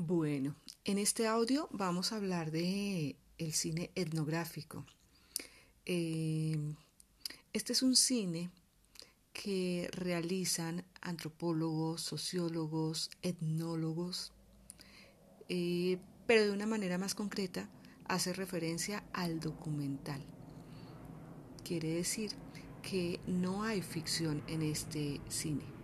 Bueno, en este audio vamos a hablar de el cine etnográfico. Em, este es un cine que realizan antropólogos, sociólogos, etnólogos, eh, pero de una manera más concreta hace referencia al documental. Quiere decir que no hay ficción en este cine